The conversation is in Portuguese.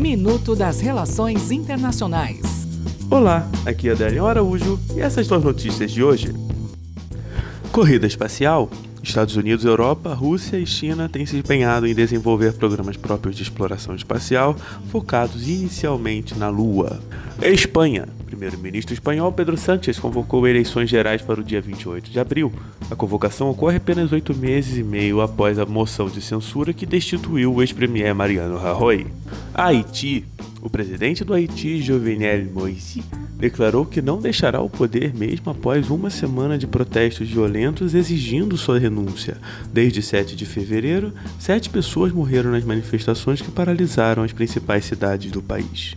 Minuto das Relações Internacionais. Olá, aqui é Adélio Araújo e essas são as notícias de hoje. Corrida espacial. Estados Unidos, Europa, Rússia e China têm se empenhado em desenvolver programas próprios de exploração espacial focados inicialmente na Lua. Espanha. Primeiro-ministro espanhol Pedro Sánchez convocou eleições gerais para o dia 28 de abril. A convocação ocorre apenas oito meses e meio após a moção de censura que destituiu o ex-premier Mariano Rajoy. Haiti. O presidente do Haiti, Jovenel Moïse, declarou que não deixará o poder mesmo após uma semana de protestos violentos exigindo sua renúncia. Desde 7 de fevereiro, sete pessoas morreram nas manifestações que paralisaram as principais cidades do país.